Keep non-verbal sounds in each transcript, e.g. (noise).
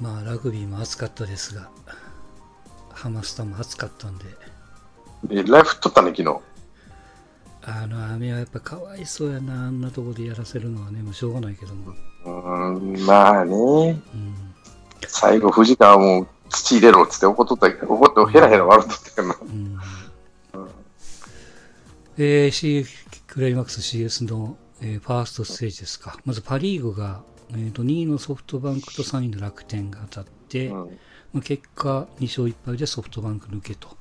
まあラグビーも暑かったですが、ハマスタも暑かったんで、えライフ取ったね、昨日。あの雨はやっぱかわいそうやな、あんなとこでやらせるのはね、もうしょうがないけども。うーん、まあね。うん、最後、藤川も土入れろっつって怒っとったけど、怒ってヘラヘラ笑っとったけどな。うん。えー、C、クライマックス CS の、えーファーストステージですか。まずパ・リーグが、えー、と2位のソフトバンクと3位の楽天が当たって、うん。まあ、結果2勝1敗でソフトバンク抜けと。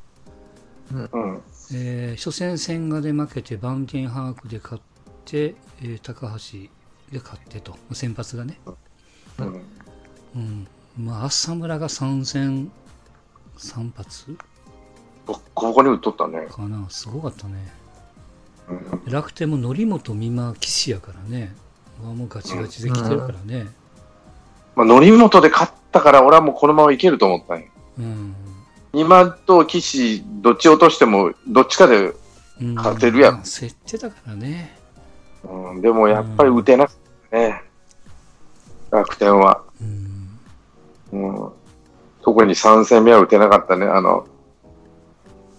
うん。えー初戦千賀で負けて、バンティンハークで勝って、えー高橋で勝ってと、まあ先発がね。うん。うん。まあ、浅村が3戦3発？こここに打っとったね。かな。すごかったね。うん。楽天も則本美馬騎やからね。まあもうガチガチで来てるからね。まあ、則本で勝ったから、俺はもうこのままいけると思ったんよ。うん。今と岸、どっち落としても、どっちかで、うん勝てるやんまあ競ってたからね。うん、でもやっぱり打てなくてね。楽天は。うん。うん。特に3戦目は打てなかったね。あの、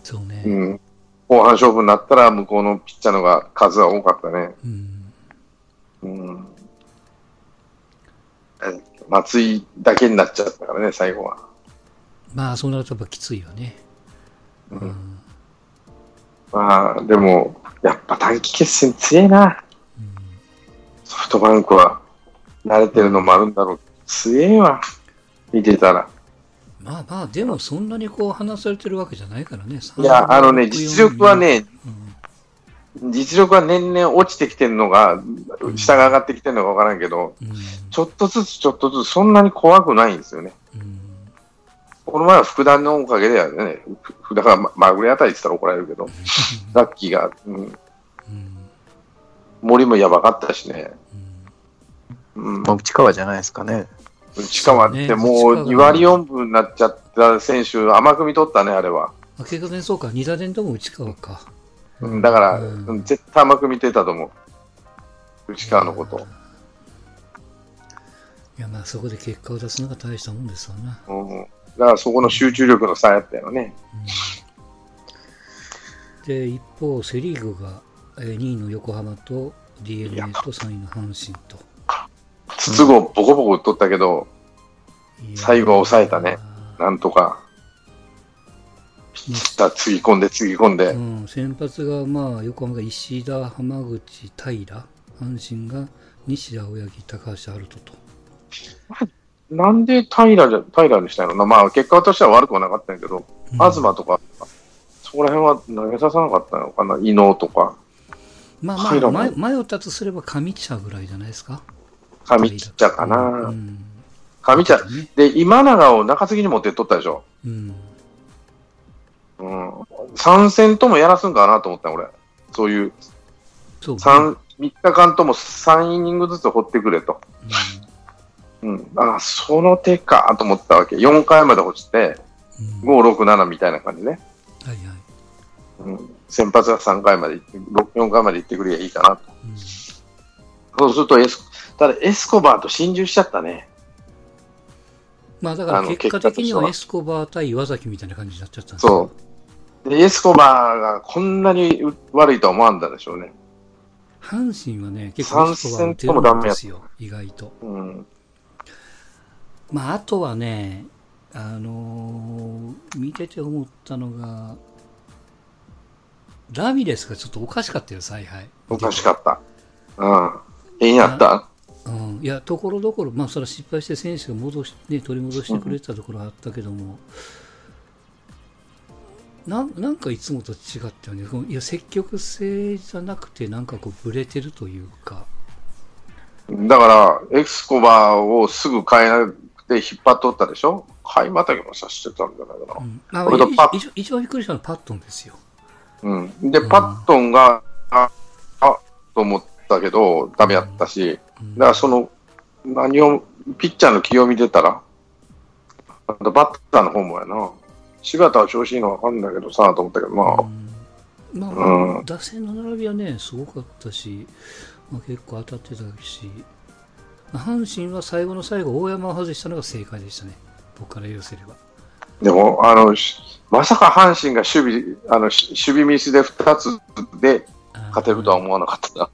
そうね。うん。後半勝負になったら、向こうのピッチャーのが数は多かったね。うん。うん。え松井だけになっちゃったからね、最後は。まあ、そうなるとやっぱきついよね。うんうん。まあ、でも、やっぱ短期決戦強えな。うんソフトバンクは。慣れてるのもあるんだろう。強えわ。見てたら。まあまあ、でもそんなにこう話されてるわけじゃないからね。いや、あのね、実力は、ね、うん実力は年々落ちてきてるのが、下が上がってきてるのかわからんけど、うん。ちょっとずつちょっとずつそんなに怖くないんですよね。うん。この前は福田のおかげではね、福田がままぐれあたりって言ったら怒られるけど、ラッキーが、うん、うん。森もやばかったしね。うん。内川じゃないですかね。内川ってもそうね。う2割4分になっちゃった選手、甘く見とったね、あれは。まあ、結果ね、そうか、二打点とも内川か。うん、だから、うんうん絶対甘く見てたと思う。内川のこと。いや、まあそこで結果を出すのが大したもんですわな。うん、だからそこの集中力の差やったよね。で、一方、セ・リーグがえー2位の横浜と d n a と3位の阪神と。筒子ボコボコ打っとったけど、最後は抑えたねなんとか、ピッチャーつぎ込んでつぎ込んで、うん、先発が、まあ、横浜が石田、浜口、平、阪神が西田、親木、高橋、遥人と。なんで平じゃ平にしたのまあ結果としては悪くはなかったんやけど、うん東とか、そこら辺は投げささなかったのかな伊能とか、まあまあ、迷迷ったとすれば上茶ぐらいじゃないですか。上茶かうな。ん。上茶。ね。で、今永を中継ぎに持ってっとったでしょ。うん。うん。3戦ともやらすんかなと思った俺。そういう、そう、ね。3、3日間とも3イニングずつ掘ってくれと。うん。あ、その手かと思ったわけ。4回まで落ちて、うん。うん5、6、7みたいな感じね。はいはい。うん。先発が3回まで行って、6 4回まで行ってくればいいかなと。うんそうするとエス、ただエスコバーと心中しちゃったね。まあだから結果的にはエ結スコバー対岩崎みたいな感じになっちゃったんですよそう。で、エスコバーがこんなに悪いとは思わんだでしょうね。阪神はね、結構エスコバー打てるんですよ、意外と。うん。まああとはね、あのー見てて思ったのが、ラミレスがちょっとおかしかったよ、采配。おかしかった。うん。ええんやった？うん、いや、ところどころ、まあ、それは失敗して選手が戻し、ね、取り戻してくれたところはあったけども、なんなんかいつもと違ったよね。いや、積極性じゃなくて、なんかこう、ぶれてるというか、だから、エスコバーをすぐ変えなくて引っ張っとったでしょ？買いまたぎもさしてたんじゃないかな。うん、あ俺とパッ一一一番びっくりしたのはパットンですよ。うん。で、パットンが、あ、あ、と思ったけど、ダメやったし、うんだからその、何を、ピッチャーの気を見てたら、あとバッターの方もやな。柴田は調子いいのわかんないけどさ、と思ったけど、まあ、うんまあ、うん打線の並びはね、すごかったし、まあ、結構当たってたし、阪神は最後の最後、大山を外したのが正解でしたね。僕から言わせれば。でも、あの、しまさか阪神が守備、あの、し守備ミスで2つで勝てるとは思わなかったな。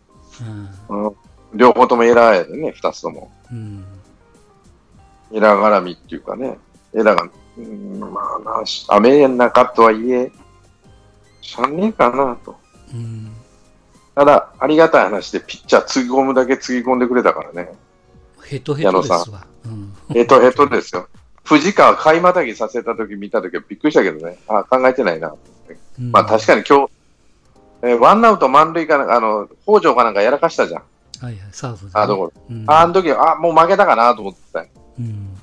うん。うん、両方ともエラーやでね、2つとも。うん。エラー絡みっていうかね、エラーが、うん、まあな、し雨やなかとはいえ、しゃんねえかなと。うん。ただ、ありがたい話で、ピッチャーつぎ込むだけつぎ込んでくれたからね。ヘトヘトですわ。うん。ヘトヘトですよ。藤川買いまたぎさせた時見た時はびっくりしたけどね。あ考えてないな。うんまあ確かに今日、えーワンアウト満塁かなあの、北条かなんかやらかしたじゃん。はいはい、サーブでねあ、どこうん。あ、あの時、あ、もう負けたかなと思ってたよ。うん。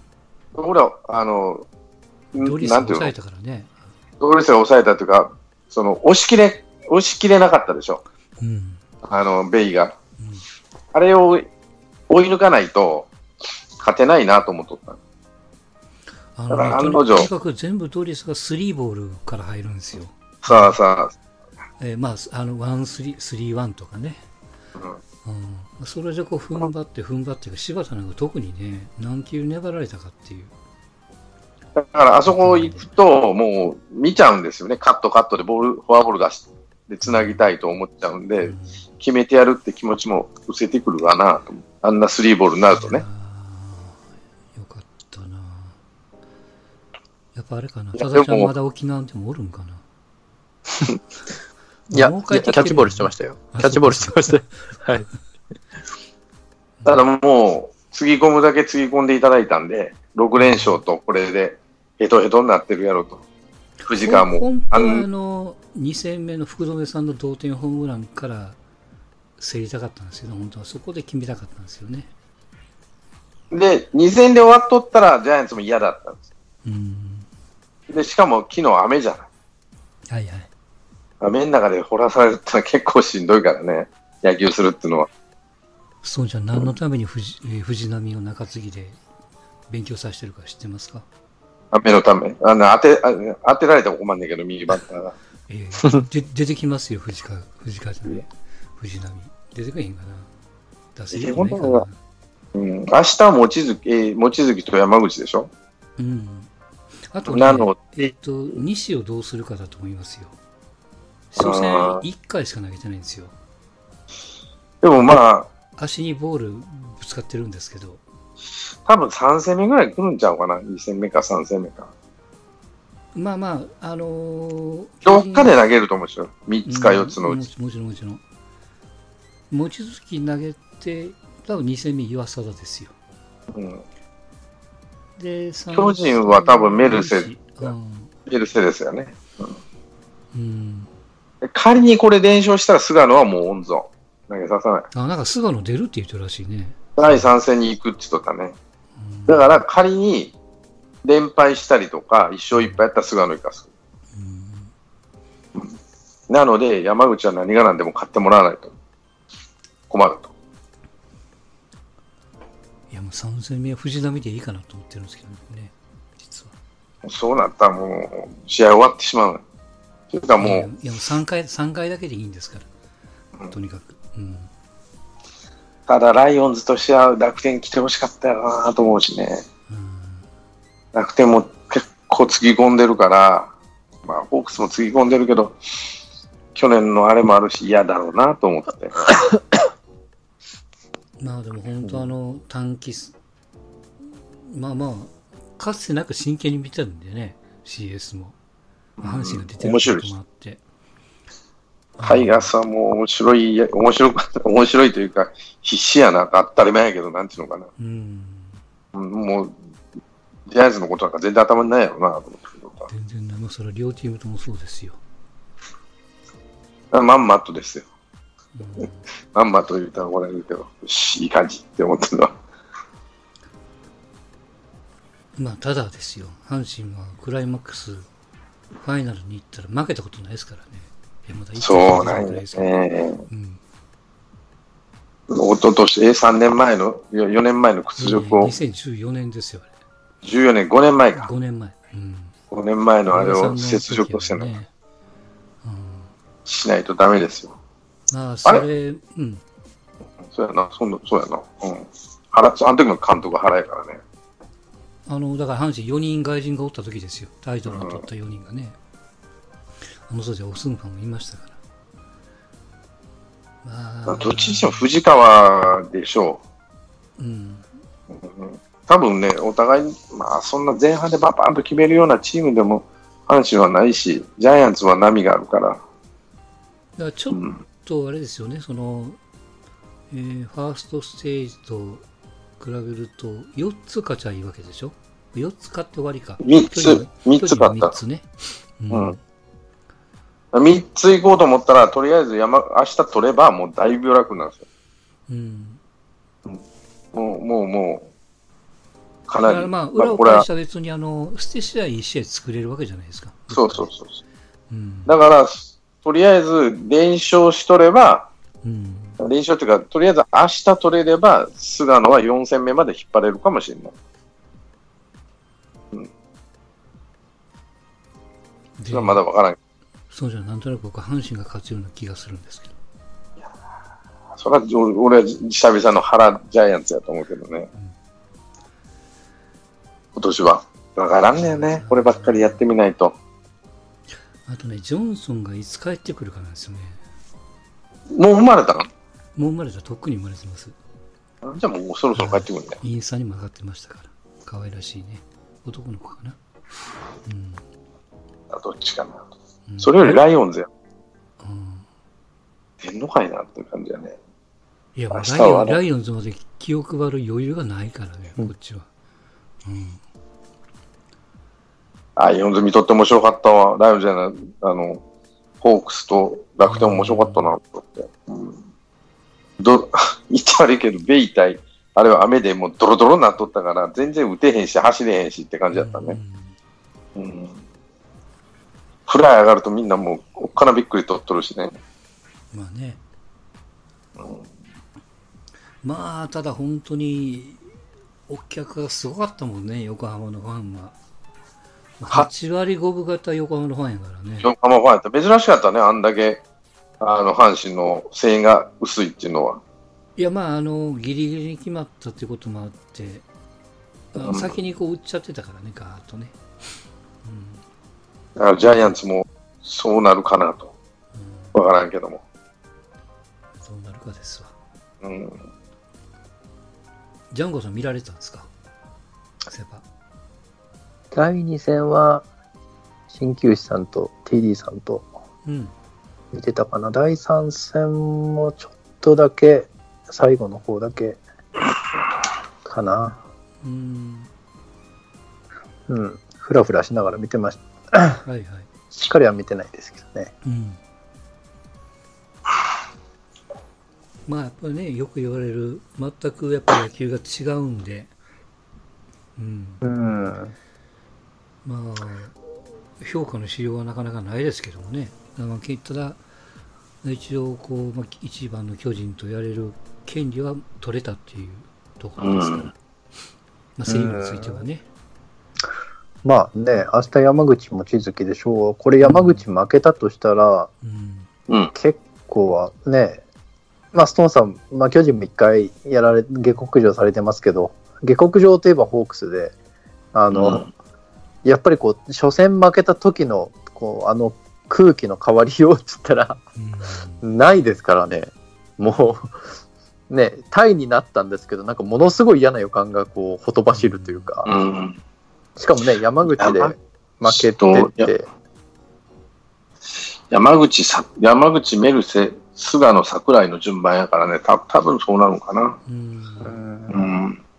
俺は、あの、んドリスなんていうの抑えたからね。ドリスが抑えたというか、その、押し切れ、押し切れなかったでしょ。うん。あの、ベイが。うんあれを追い抜かないと、勝てないなと思っとった。あのね、案の定とにかく全部ドリスがスリーボールから入るんですよ。さあさえーまあ、あの、ワンスリー、スリーワンとかね。あ、うんうん。それでこう、踏ん張って踏ん張って、柴田なんか特にね、何球粘られたかっていう。だからあそこ行くと、もう見ちゃうんですよね。カットカットでボール、フォアボール出して、で、繋ぎたいと思っちゃうんで、うん決めてやるって気持ちも失せてくるわなと。あんなスリーボールになるとね。よかったなやっぱあれかな。いやただちゃんまだ沖縄でもおるんかな。(laughs) いや、キャッチボールしてましたよ。あキャッチボールしてましたよ。(laughs) はい。ただもう、つぎ込むだけつぎ込んでいただいたんで、6連勝とこれでヘトヘトになってるやろと。藤川も。本当はあの2戦目の福留さんの同点ホームランから競りたかったんですけど、本当はそこで決めたかったんですよね。で、2戦で終わっとったらジャイアンツも嫌だったんです。うん。で、しかも昨日雨じゃない。はいはい。雨の中で掘らされるってのは結構しんどいからね。野球するっていうのは。そうじゃん何のために藤,、えー藤波を中継ぎで勉強させてるか知ってますか、雨のため。あの、当て、あ当てられても困んねんけど、右バッターが。えー (laughs) で出てきますよ、藤川、藤川じゃない、藤波。出てくれへんかな。出せるんないかなえ本。うん。明日は望月、えー、望月と山口でしょ？うん。あとねなの、えっと、西をどうするかだと思いますよ。初戦あー1回しか投げてないんですよ。でもまあ、足にボールぶつかってるんですけど、多分3戦目ぐらい来るんちゃうかな？2戦目か3戦目か。まあまあ、あのーどっかで投げると思うんですよ。3つか4つのううんち。ももちろんもちろん。望月投げて、多分2戦目岩貞ですよ。うん。で、巨人は多分メルセうん。エルセですよね。うん。で仮にこれ連勝したら菅野はもう温存。投げささない。あ、なんか菅野出るって言ってるらしいね。第3戦に行くって言っとったね。うんだから仮に連敗したりとか、1勝1敗やったら菅野生かす。うんなので、山口は何が何でも買ってもらわないと困ると。いや、もう3戦目は藤波でいいかなと思ってるんですけどね、実は。そうなったらもう、試合終わってしまう。というかもう、いやいや、もう3回、三回だけでいいんですから。とにかく。うん。ただライオンズとしては楽天来てほしかったよなと思うしね。うん楽天も結構つぎ込んでるから、まあ、ホークスもつぎ込んでるけど、去年のあれもあるし嫌だろうなと思って。(coughs) まあでも本当あの短期す、まあまあ、かつてなく真剣に見てたんでね、CS も。阪神が出てるこもあって。タイガースはもう面白い、面白く、(laughs) 面白いというか、必死やな、当たり前やけど、なんていうのかな。うん。うんもう、ジャイアンツのことなんか全然頭にないやろなと思って全然な、もうそれは両チームともそうですよ。あまんまとですよ。うん (laughs) まんまと言うたら怒られるけど、よし、いい感じって思ってるのは。まあ、ただですよ、阪神はクライマックス、ファイナルに行ったら負けたことないですからね。そうなんですね。うん。おととし、え、3年前の、よ4年前の屈辱を、2014年ですよ、あ14年、5年前れ。か。5年前。うん。5年前のあれを雪辱としての、ね。うん。しないとダメですよ。まあ、それ、うん。そうやな、そんなそうやな。うん。原あの時の監督原やからね。あの、だから阪神4人外人がおった時ですよ。タイトルを取った4人がね。あの当時はオスンファンもいましたから。まあ、どっちにしても藤川でしょうん。う。うん多分ね、お互いに、まあ、そんな前半でババンと決めるようなチームでも、阪神はないし、ジャイアンツは波があるから。だからちょっうん。とあれですよね、その、えーファーストステージと比べると、4つ勝ちゃいいわけでしょ ?4 つ勝って終わりか。三つ巨人三つ勝った巨人は三つね。ううん。3つ行こうと思ったら、とりあえず山、明日取れば、もうだいぶ楽なんですよ。うん。もう、もう、もう、かなり。まあ、裏を返したら別に、あの、捨て試合1試合作れるわけじゃないですか。そうそうそうそう。うん。だから、とりあえず、連勝しとれば、うん。連勝というか、とりあえず明日取れれば、菅野は4戦目まで引っ張れるかもしれない。そでれはまだわからん。そうじゃなんとなく僕は阪神が勝つような気がするんですけど。それは俺俺は久々の原ジャイアンツやと思うけどね。今年は。わからんねよね。こればっかりやってみないと。あとね、ジョンソンがいつ帰ってくるかなんですよね。もう生まれたの？もう生まれたとっくに生まれてます。あじゃあもうそろそろ帰ってくるんだよ。インスタにも上がってましたから。可愛らしいね。男の子かな。うん。あどっちかな。うんそれよりライオンズや。うん出んのかいなっていう感じやね。いや、明日はねライオンライオンズまで気を配る余裕がないからね、こっちは。うん。ライオンズ見とって面白かったわ。ライオンズじゃない、あの、ホークスと楽天面白かったなと思って。うん、ど、(laughs) 言って悪いけど、ベイ対、あれは雨でもうドロドロになっとったから、全然打てへんし、走れへんしって感じだったね。うん。フライ上がるとみんなもう、おっかなびっくりとっとるしね。うんまあね。まあ、ただ本当に、お客がすごかったもんね、横浜のファンは。は8割5分型横浜のファンやからね。横浜ファンやったら珍しかったね、あんだけ、あの、阪神の声援が薄いっていうのは。いや、まあ、あの、ギリギリに決まったっていうこともあって、あうん先にこう打っちゃってたからね、ガーッとね。だからジャイアンツもそうなるかなと。わからんけども。そうなるかですわ。うん。ジャンゴさん見られたんですか？セパ。第2戦は、鍼灸師さんと TD さんとうん。見てたかな。第3戦もちょっとだけ、最後の方だけ、かな。うん。うん。ふらふらしながら見てました。はいはい。しっかりは見てないですけどね。うん。まあやっぱりね、よく言われる、全くやっぱり野球が違うんで、うん。うん。まあ、評価のしようはなかなかないですけどもね。まあ、けただ、一応こう、まあ、一番の巨人とやれる権利は取れたっていうところですから。うんまあ、セ・リーグについてはね。まあね、明日山口も地きでしょう。これ山口負けたとしたら、うん。うん。結構はね、まあ、ストーンさん、まあ、巨人も一回やられ、下克上されてますけど、下克上といえばホークスで、あの、うんやっぱりこう、初戦負けた時の、こう、あの空気の変わりようって言ったら、うんないですからね。もう、ね、タイになったんですけど、なんかものすごい嫌な予感がこう、ほとばしるというか、うん。しかもね、山口で山負けてて、山口さ、山口メルセ、菅野桜井の順番やからね、た多分そうなのかな。うん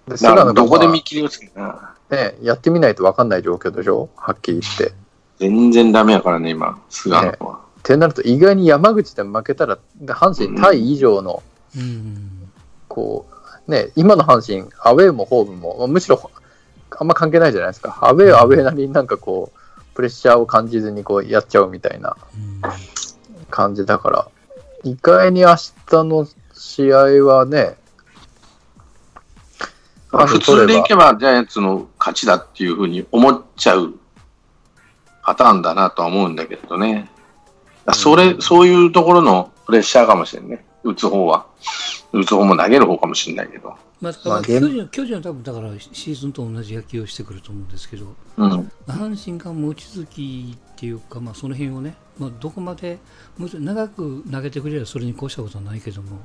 うん。菅野がどこでまあ見切りをつけな。ね、やってみないと分かんない状況でしょ？はっきり言って。全然ダメやからね、今、菅野は。ってなると、意外に山口で負けたら、阪神タイ以上の、うん。こう、ね、今の阪神、アウェーもホームも、まあむしろあんま関係ないじゃないですか。アウェーはアウェーなりになんかこう、プレッシャーを感じずにこうやっちゃうみたいなうん感じだから、意外に明日の試合はね、まあ普通でいけばジャイアンツの勝ちだっていうふうに思っちゃうパターンだなとは思うんだけどね。それ、そういうところのプレッシャーかもしれんね。打つ方は。打つ方も投げる方かもしれないけど。まあ、まあゲーム巨人巨人は多分だからシーズンと同じ野球をしてくると思うんですけど、うん。阪神が望月っていうか、まあ、その辺をね、まあ、どこまでもちろん長く投げてくれればそれに越したことはないけども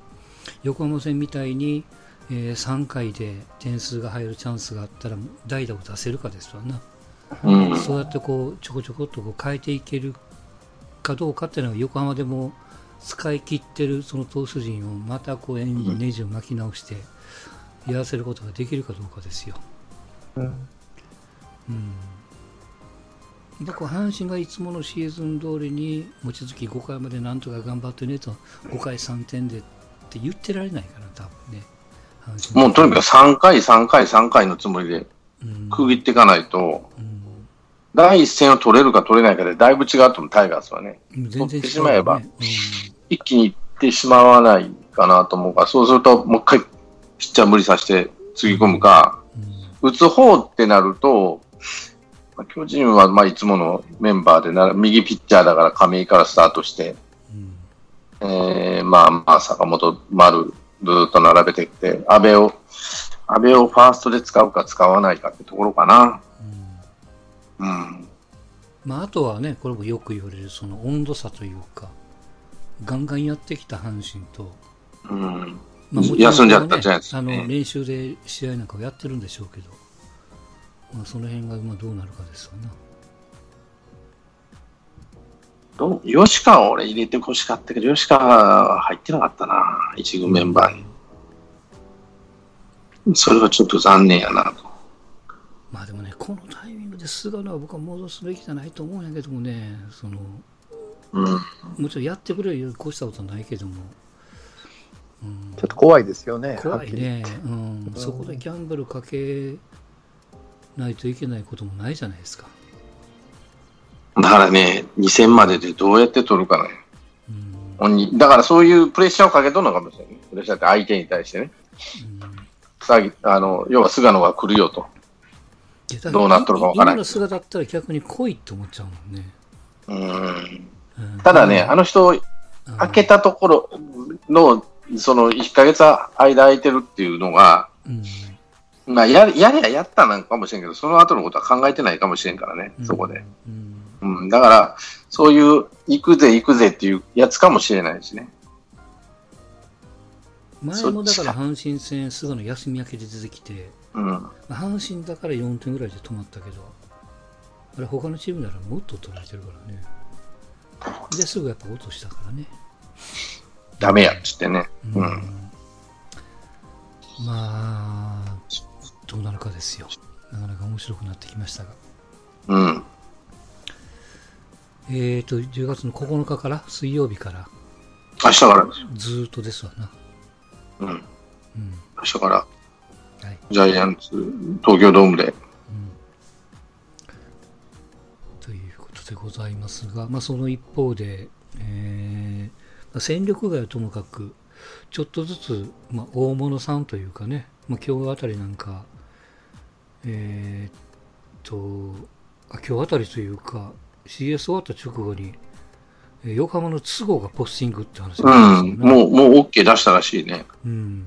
横浜戦みたいに、えー3回で点数が入るチャンスがあったら代打を出せるかですわな、うん。そうやってこうちょこちょこっとこう変えていけるかどうかっていうのは横浜でも使い切ってるその投手陣をまたこうエンジンネジを巻き直してやらせることができるかどうかですよ。うん。うん。僕は阪神がいつものシーズン通りに望月5回までなんとか頑張ってねと5回3点でって言ってられないから多分ね。もうとにかく3回、3回、3回のつもりでうん区切っていかないと、うん第一戦を取れるか取れないかでだいぶ違うと思う、タイガースはね。ね。取ってしまえば。うん。一気にいってしまわないかなと思うから、そうするともう一回ピッチャー無理させてつぎ込むか、うん。打つ方ってなると、まあ巨人はまあいつものメンバーでな、右ピッチャーだから亀井からスタートして、うん。えー、まあまあ坂本、丸、ずーっと並べてきて、安倍を、安倍をファーストで使うか使わないかってところかな。うんうん。まあ、あとはねこれもよく言われるその温度差というかガンガンやってきた阪神と、うん。まあ、もちろ休んじゃったジャイアンツあのね練習で試合なんかをやってるんでしょうけど、まあ、その辺がまあどうなるかですわな。どう吉川を俺入れてほしかったけど、吉川は入ってなかったな。一軍メンバーに。それはちょっと残念やなと。まあでもね、このタイミングで菅野は僕は戻すべきじゃないと思うんやけどもね、そのうん。もちろんやってくれるより越したことはないけども、うんちょっと怖いですよね。怖はいね、うん、そこでギャンブルかけないといけないこともないじゃないですか。だからね、2戦まででどうやって取るかね。うんだからそういうプレッシャーをかけとるのかもしれない。プレッシャーって相手に対してね。さあの要は菅野が来るよと。どうなっとるかわからん今の菅だったら逆に来いって思っちゃうもんね。うん。うんただね、あの人、うん開けたところの、その1ヶ月間空いてるっていうのが、うんまあ、やれやれややったなんかもしれんけど、その後のことは考えてないかもしれんからね、そこで。。うんうん、だから、そういう、行くぜ行くぜっていうやつかもしれないしね。前もだから阪神戦、菅野休み明けで出てきて、うん。まあ阪神だから4点ぐらいで止まったけど、あれ他のチームならもっと取られてるからね。で、すぐやっぱ落としたからね。ダメやっつってね。ううんん。まあ、どうなるかですよ。なかなか面白くなってきましたが。うん。えーと、10月の9日から、水曜日から、明日からですよ。ずーっとですわな。うん。うん。明日から、はい。ジャイアンツ、東京ドームで。うんということでございますが、まあ、その一方で、えーまあ戦力外はともかく、ちょっとずつ、まあ、大物さんというかね、まあ、今日あたりなんか、えーっと、あ今日あたりというか、CS 終わった直後に、えー横浜の都合がポスティングって話うがあるん。もう、もう OK 出したらしいね。うん。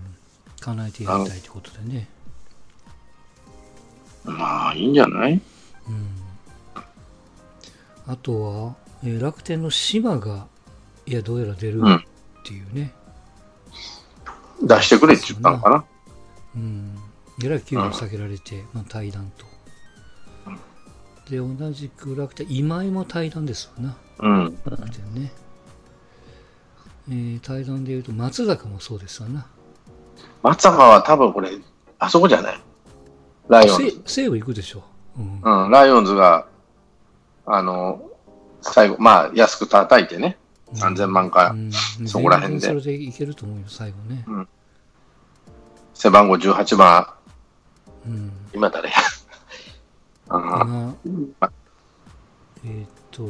叶えてやりたいってことでね。まあ、いいんじゃない？うんあとは、えー楽天の島が、いや、どうやら出るうんっていうね。出してくれって言ったのかな？うん。えらい給料下げられて、まあ、対談と。で、同じく楽天、今井も対談ですわな。うん。楽天ね。えー対談で言うと、松坂もそうですわな。松坂は多分これ、あそこじゃない？ライオンズ。せ西武行くでしょ。うん。うん、ライオンズが、あの、最後、まあ、安く叩いてね、3000万か、うんそこら辺でそれでいけると思うよ、最後ね。背番号18番、うん。今誰や？(laughs) あー今、えーっと、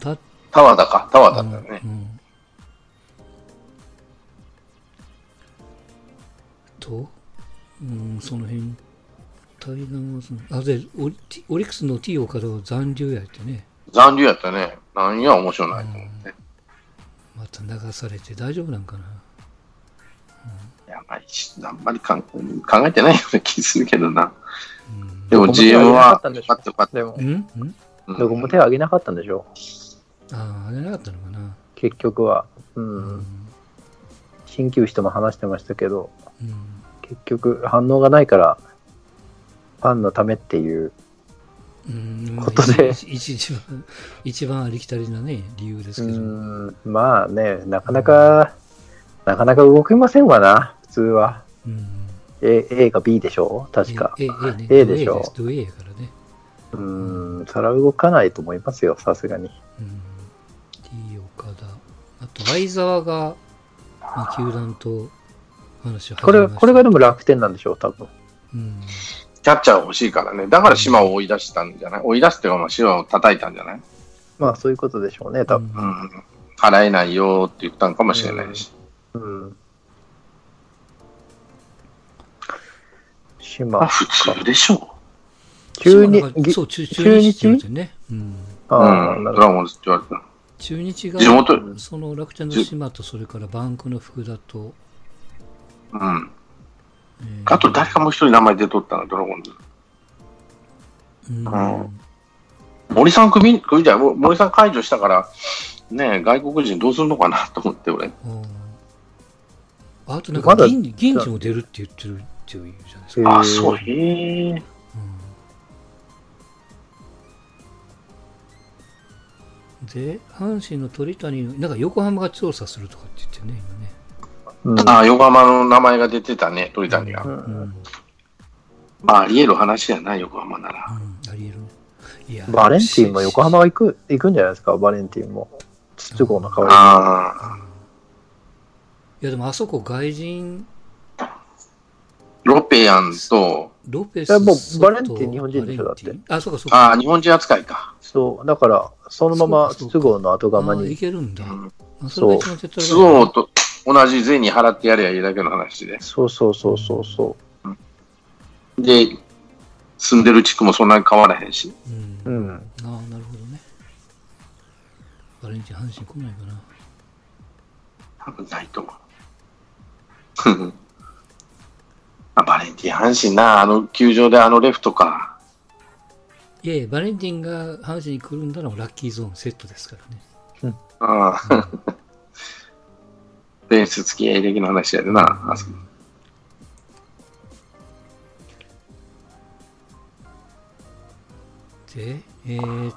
た田和田か、田和田だよねう。んと、うん、その辺、対談はその、あ、で、オリオリックスの T 岡田は残留やってね。残留やったね。なんや面白いないと思って。また流されて大丈夫なんかな。いや、まあ、一あんまりかん考えてないような (laughs) 気するけどな。うん、でもどこも手 GM 挙げなかはったんでしょ？勝ってよかった。でもう、ん？うん？うんどこも手を挙げなかったんでしょ？ああ、あげなかったのかな。結局は。う。うん鍼灸師とも話してましたけど、うん結局反応がないから、ファンのためっていう、うんことで一番、一番ありきたりなね、理由ですうけど。ん、まあね、なかなか、なかなか動けませんわな、普通は。うん。A, A が B でしょ？確か。A, A, A ね。A でしょ？ド A やからね。うん、それは動かないと思いますよ、さすがに。うん。T 岡田。あと、相沢が、まあ、球団と話を始めましたこれ、これがでも楽天なんでしょう、多分。うん。キャッチャー欲しいからね。だから島を追い出したんじゃない？追い出すっていうか、まあ、島を叩いたんじゃない？まあ、そういうことでしょうね、多分。うん。払えないよって言ったんかもしれないし。うん。ま島あ、普通でしょ急にそう中中中日ってね。うん。う。ああ。ドラゴンズって言われた。中日が地元、その楽天の島と、それからバンクの福田と、うん。えーあと誰かもう一人名前出とったな、ドラゴンズ。うんうん森さん組、組じゃ森さん解除したから、ねえ外国人どうするのかなと思って、俺。ああとなんまだか銀銀次も出るって言ってるっていうじゃないですか。あ、そう、へで、阪神の鳥谷の、なんか横浜が調査するとかって言ってるね、うんあ、横浜の名前が出てたね、鳥谷が。うん。まあ、あり得る話やな、横浜なら。うん、あり得るね。いやバレンティンも横浜は行く、行くんじゃないですか、バレンティンも。筒香の代わああ。いやでもあそこ外人、ロペヤンと、ロペスいやもうバレンティン日本人でしょ？だってあ、そうかそうか。ああ、日本人扱いか。り。そう、だから、そのまま筒香の後釜あいに。けるんだ。うんあそれが一番手っ取りス早いオーと同じ税に払ってやればいいだけの話で。そうそうそうそうそで、住んでる地区もそんなに変わらへんし。うんう。うん。ああ、なるほどね。バレンティン、阪神来ないかな。多分ないと思う。(laughs) あバレンティン、阪神な、あの球場であのレフトか。いやいや、バレンティンが阪神に来るんだらラッキーゾーンセットですからね。ああ。ベース付き合い的な話やでな、あそこで、えー、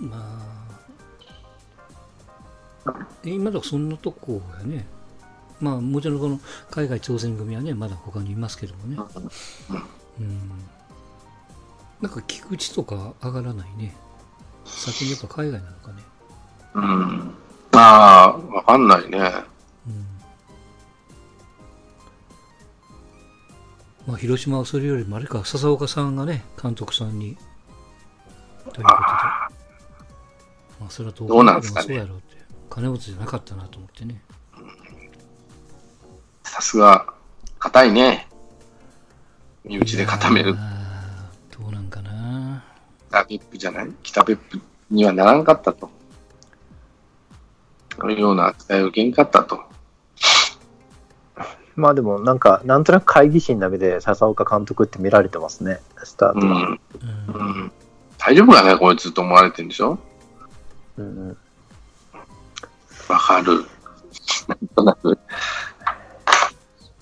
まあ、今だとそんなとこやね。まあ、もちろんこの海外挑戦組はね、まだ他にいますけどもね。うん。なんか菊池とか上がらないね。先にやっぱ海外なのかね。うん。ああ、わかんないね。うん。まあ、広島はそれよりもあれか、笹岡さんがね、監督さんに。ということで。まあ、それはどどうなんですかねそうやろうって。金持ちじゃなかったなと思ってね。さすが、硬いね。身内で固めるどうなんかな。北別府じゃない？北別府にはならんかったと。ような扱いを受けんかったと。まあでも、なんか、なんとなく会議士な目で笹岡監督って見られてますね、スタートは。うん。うん。うん。大丈夫かね、こいつと思われてるんでしょ？うんうんわかる。なんとなく。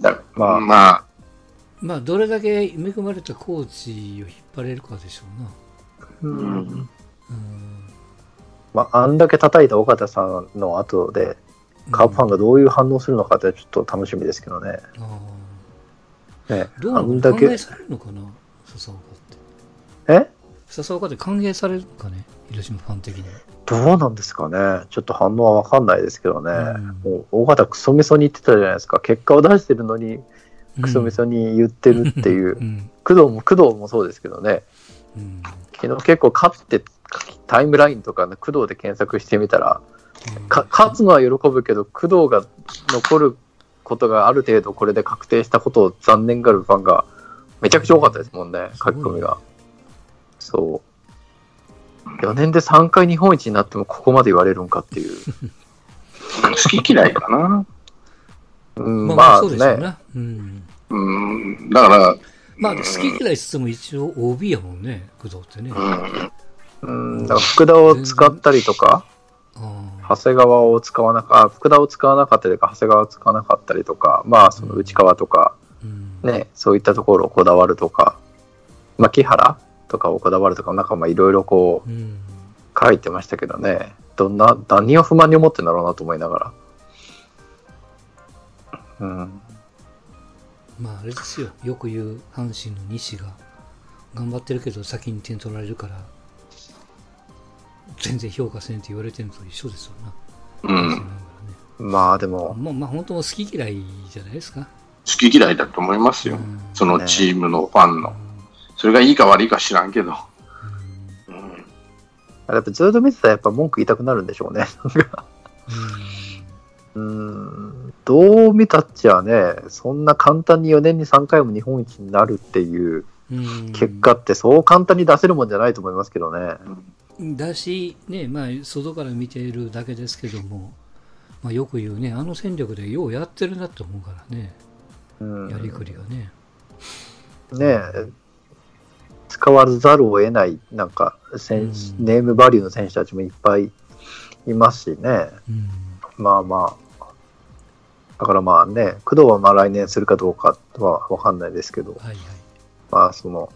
だまあまあ、まあ、まあ、どれだけ埋め込まれたコーチを引っ張れるかでしょうな。うんうん。まあ、あんだけ叩いた岡田さんの後で、カープファンがどういう反応するのかってちょっと楽しみですけどね。うなあのんだけ歓迎。されるのかな？笹岡って。え？笹岡って歓迎されるのかね？広島ファン的には。どうなんですかね？ちょっと反応はわかんないですけどね。うんもう、大方クソみそに言ってたじゃないですか。結果を出してるのに、クソみそに言ってるっていうう。ん。工藤も、工藤もそうですけどね。うん。昨日結構勝って、タイムラインとかね、工藤で検索してみたら、か勝つのは喜ぶけど、工藤が残ることがある程度これで確定したことを残念がるファンがめちゃくちゃ多かったですもんね、書き込みが。そ4年で3回日本一になってもここまで言われるんかっていう。好き嫌いかな。うん、まあ。そうですよね。うん。うん。だから、まあ好き嫌いしつつも一応 OB やもんね、工藤ってね。あうん。うん、だから福田を使ったりとか、あ長谷川を使わなかあ福田を使わなかったりとか、長谷川を使わなかったりとか、まあその内川とか、うん。ね、そういったところをこだわるとか、まあ木原とかをこだわるとか、なんかまあいろいろこううん。書いてましたけどね、どんな、何を不満に思ってんだろうなと思いながら。うん。まああれですよ。よく言う阪神の西が頑張ってるけど先に点取られるから、全然評価せんって言われてるのと一緒ですよな。うん。阪神なんかまあでもまあまあ本当も好き嫌いじゃないですか。好き嫌いだと思いますよ。うんそのチームのファンうんの。それがいいか悪いか知らんけど。うんうん。やっぱずっと見てたらやっぱ文句言いたくなるんでしょうね。うんうん。どう見たっちゃね、そんな簡単に4年に3回も日本一になるっていううん結果ってそう簡単に出せるもんじゃないと思いますけどね。だし、ねまあ、外から見ているだけですけども、まあ、よく言うね、あの戦力でようやってるなって思うからね、うん。やりくりがね。ねえ、使わざるを得ない、なんか、選手うんネームバリューの選手たちもいっぱいいますしね。うんまあまあ。だからまあね、工藤はまあ来年するかどうかはわかんないですけど、はいはい。まあその、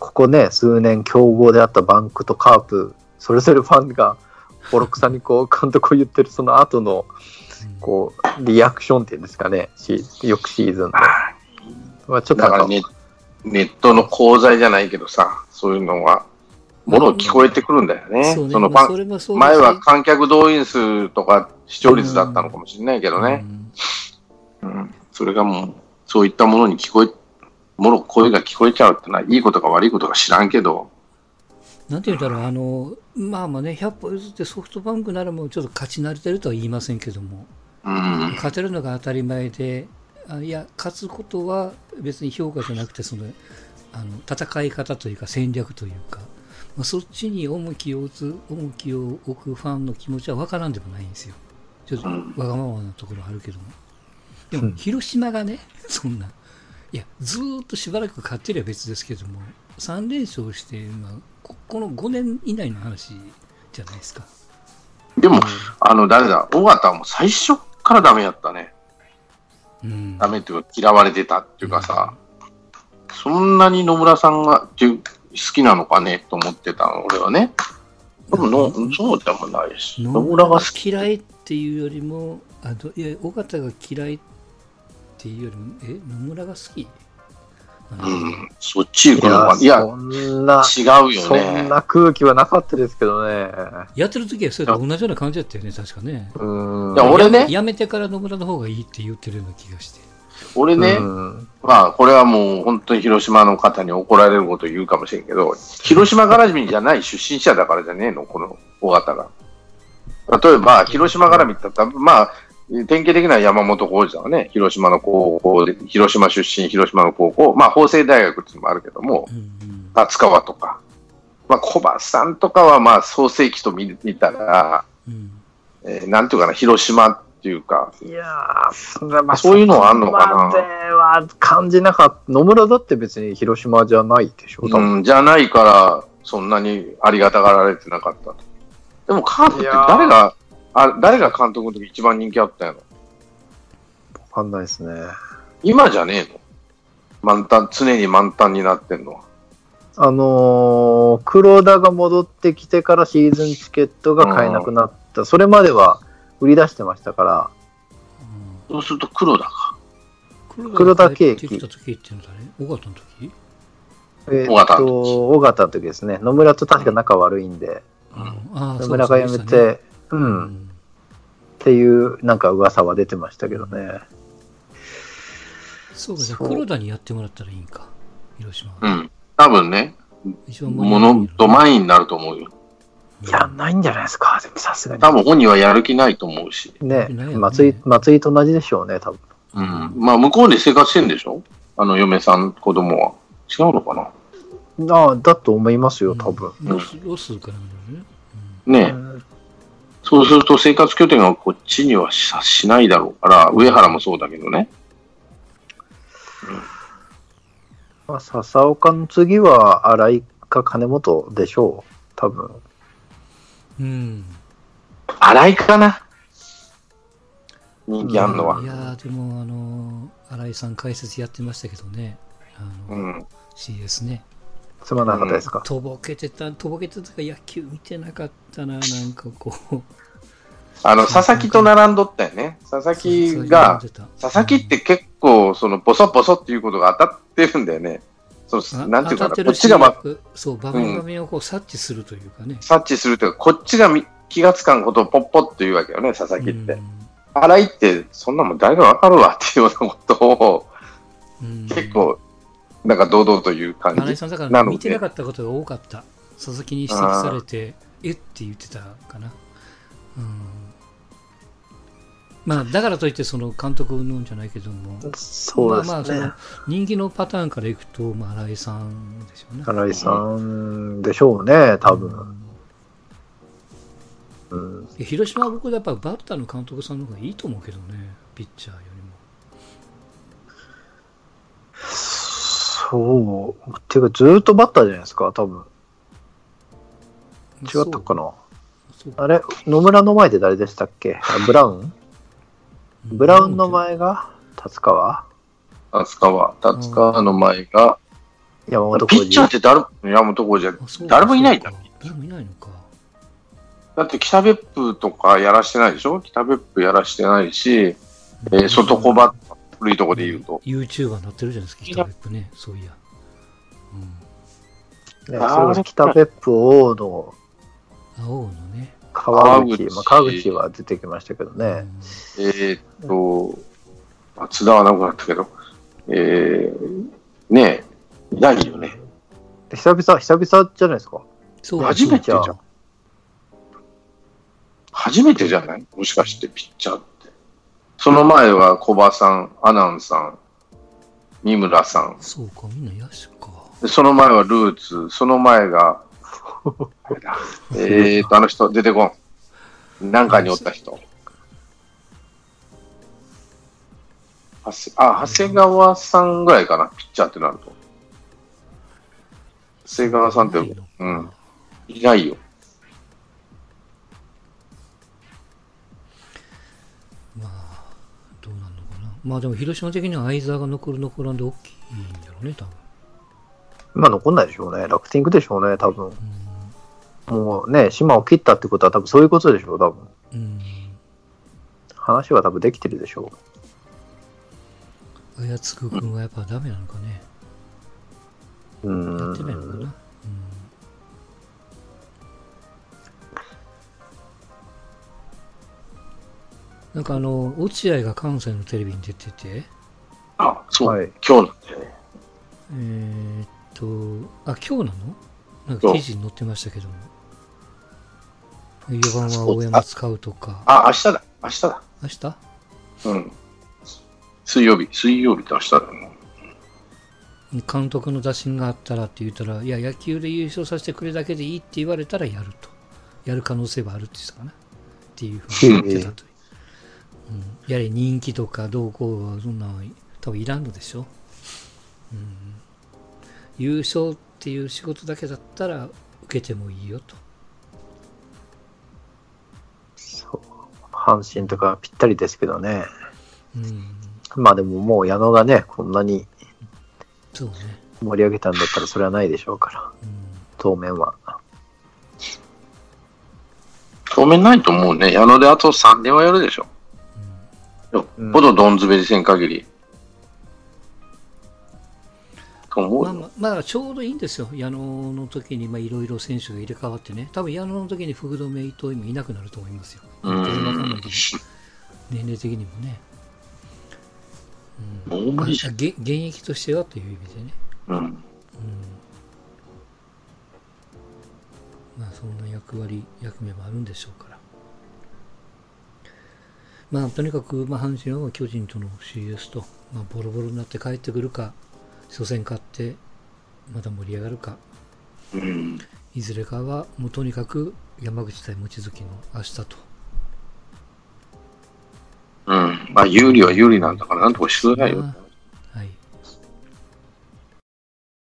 ここね、数年競合であったバンクとカープ、それぞれファンがボロクさにこう監督を言ってるその後の、うんこう、リアクションっていうんですかね、シ翌シーズンの。まあちょっとだからネネットの功罪じゃないけどさ、そういうのが、もの聞こえてくるんだよね。そうねそのパンまあ前は観客動員数とか視聴率だったのかもしれないけどね。うん。それがもう、そういったものに聞こえ、もろ声が聞こえちゃうってのは、いいことか悪いことか知らんけど、なんて言うんだろう、あの、まあまあね、100歩譲ってソフトバンクならもうちょっと勝ち慣れてるとは言いませんけども、うん。勝てるのが当たり前で、あいや、勝つことは別に評価じゃなくて、その、あの戦い方というか戦略というか、まあ、そっちに重きを打つ、重きを置くファンの気持ちは分からんでもないんですよ。ちょっとわがままなところあるけども。でも、うん広島がね、そんな、いや、ずーっとしばらく勝ってりゃ別ですけども、3連勝して、まあ、ここの5年以内の話じゃないですか。でも、あの、誰だ、尾形はもう最初からダメやったね。うん。ダメっていうか嫌われてたっていうかさ、そんなに野村さんがっていう好きなのかねと思ってたの、俺はね。でもの、そうでもないし。野野村が好き。嫌いっていうよりも、あどいや、尾形が嫌いっていうよりも、え、野村が好き？うん、そっち行くのか？いいや、や、そんな、違うよそねん。な空気はなかったですけどね。やってる時はそれと同じような感じだったよね、確かね。うん。いや俺ねやめてから野村の方がいいって言ってるような気がして。俺ね、うんまあ、これはもう本当に広島の方に怒られること言うかもしれんけど、広島絡みじゃない出身者だからじゃねえの、この尾形が。例えば、広島絡みって言ったら、まあ、典型的な山本浩二だわね、広島の高校で、広島出身、広島の高校、まあ、法政大学っていうのもあるけども、うんうん。達川とか、まあ、小橋さんとかは、まあ、創世期と見見たら、うんえーなんていうかな、広島っていうか、いやまあそういうのはあんのかな？では感じなかった。野村だって別に広島じゃないでしょ、多分うん、じゃないから、そんなにありがたがられてなかったと。でも、カープって誰が、あ誰が監督の時一番人気あったんやろ？わかんないですね。今じゃねえの？満タン、常に満タンになってんのは。あのー黒田が戻ってきてからシーズンチケットが買えなくなった。それまでは売り出してましたから、そうすると黒田か。うん黒田ケーキ帰ってきた時っていうの誰？尾形の時？えーっ尾形のと、尾形の時ですね。野村と確か仲悪いんで、うん野村が辞めて、う、んんっていうなんか噂は出てましたけどね。そうか、じゃ黒田にやってもらったらいいんか、広島は。うん。多分ね、ものと前になると思うよ。やんないんじゃないですか、でもさすがに。多分本人はやる気ないと思うし。ねね松井、松井と同じでしょうね、多分。うん。まあ、向こうで生活してんでしょ？あの、嫁さん、子供は。違うのかな？いああ、だと思いますよ、多分。うんロス、ロスからね。ねそうすると生活拠点がこっちにはししないだろうから、上原もそうだけどね。まあ、笹岡の次は新井か金本でしょう、多分。うん。荒井かな？人気あんのは。いやーでも、あのー、新井さん解説やってましたけどね。あの、うん。CS ね。すまなかったですか？とぼけてた、とぼけてたか野球見てなかったな、なんかこう。あの、佐々木と並んどったよね。佐々木が、佐々木って結構、その、ボソボソっていうことが当たってるんだよね。そうあなんていうかな、こっちが、ま、そう、場面場面をこう察知するというかね。察知するというか、こっちがみ気がつかんことをポッポッと言うわけよね、佐々木って。うん荒井って、そんなもん誰がわかるわっていうようなことを、うん結構、なんか堂々という感じ新井さんだから見てなか、ったことが多かった。佐々木に指摘されて、えって言ってたかな。うん。まあ、だからといって、その監督のんじゃないけども、そうですね。まあまあ、その人気のパターンからいくと、まあ、新井さんでしょうね。新井さんでしょうね、多分。うん、広島は僕はやっぱバッターの監督さんの方がいいと思うけどね、ピッチャーよりも。そう。っていうか、ずーっとバッターじゃないですか、多分。違ったかな。あれ？野村の前で誰でしたっけ？あブラウン？ブラウンの前が達川？達川、達川の前が、山本浩二ピッチャーって誰、山本浩二はあそう誰もいないんだ誰もいないのか。だって北別府とかやらしてないでしょ？北別府やらしてないし、えー外小バッ古いとこで言うと。YouTuber になってるじゃないですか、北別府ね、そういや。うん。ね、それ北別府王の青のね。川口、川口まあ、川口は出てきましたけどね。えーっと、松田はなくなったけど、えー、ねえ、いないよね。で久々、久々じゃないですか。そう初めてじゃん初めてじゃない？もしかしてピッチャーって。その前は小葉さん、阿南さん、三村さん。そうか、みんな野手か。でその前はルーツ、その前が、えーっと、あの人、出てこん。なんかにおった人。はせあ、長谷川さんぐらいかな、ピッチャーってなると。長谷川さんって、うん、いないよ。まあ、どうなんのかな。まあでも広島的には相沢が残る残らんで大きいんだろうね、多分。まあ残んないでしょうね。楽天行くでしょうね、多分。もうね、島を切ったってことは多分そういうことでしょう、多分。うん。うん。話は多分できてるでしょあやつく君はやっぱダメなのかね。う。うやってないのかん。な。なんかあの、落合が関西のテレビに出てて、あ、そう、はい今日なんだよね。えーっと、あ、今日なの？なんか記事に載ってましたけども。4番は大山使うとか。あ、明日だ、明日だ。明日？うん。水曜日、水曜日と明日だね。監督の打診があったらって言ったら、いや、野球で優勝させてくれだけでいいって言われたらやると。やる可能性はあるって言ってたかな。っていうふうに言ってたという。うん、やはり人気とかどうこうはそんなの多分いらんのでしょ。うん、優勝っていう仕事だけだったら受けてもいいよと。阪神とかぴったりですけどね。うん、まあでももう矢野がね、こんなにそうね。盛り上げたんだったらそれはないでしょうから、うん当面は。当面ないと思うね。矢野であと3年はやるでしょ。よっぽどどん滑りせん限り。まあまあ、まあ、ちょうどいいんですよ、矢野の時にまあいろいろ選手が入れ替わってね、多分矢野の時に福留、伊藤もいなくなると思いますよ。うん全然わかんないけど、年齢的にもね。うんもう無理じゃあげ現役としてはという意味でね。うん。うんまあ、そんな役割、役目もあるんでしょうから。まあ、とにかく、まあ、阪神は巨人との CS と、まあ、ボロボロになって帰ってくるか、初戦勝って、また盛り上がるか、うん。いずれかはもうとにかく山口対望月の明日とうん。まあ、有利は有利なんだから、なんとかしてくださいよ。あ